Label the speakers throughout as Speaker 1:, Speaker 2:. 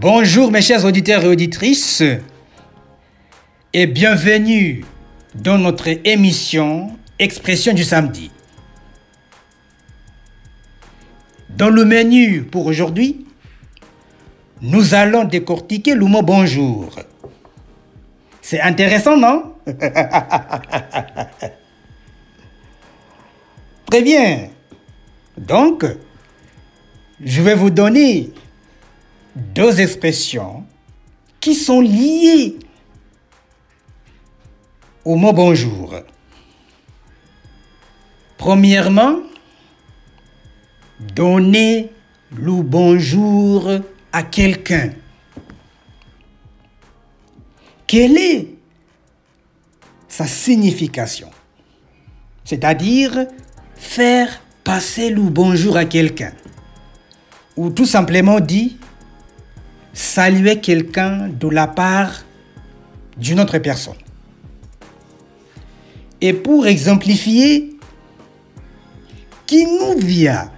Speaker 1: Bonjour mes chers auditeurs et auditrices et bienvenue dans notre émission Expression du samedi. Dans le menu pour aujourd'hui, nous allons décortiquer le mot bonjour. C'est intéressant, non? Très bien. Donc, je vais vous donner deux expressions qui sont liées au mot bonjour. Premièrement, donner le bonjour à quelqu'un. Quelle est sa signification? C'est-à-dire faire passer le bonjour à quelqu'un. Ou tout simplement dit, saluer quelqu'un de la part d'une autre personne. Et pour exemplifier, qui nous vient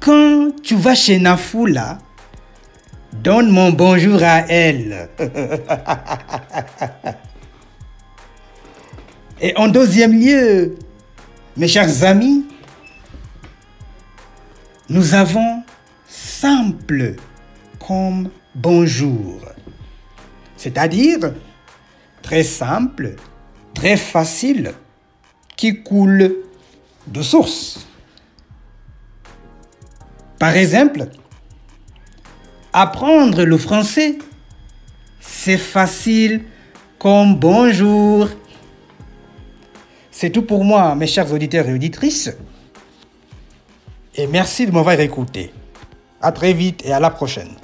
Speaker 1: quand tu vas chez Nafoula, donne mon bonjour à elle. Et en deuxième lieu, mes chers amis, nous avons simple comme bonjour. C'est-à-dire très simple, très facile, qui coule de source. Par exemple, apprendre le français, c'est facile comme bonjour. C'est tout pour moi, mes chers auditeurs et auditrices. Et merci de m'avoir écouté. À très vite et à la prochaine.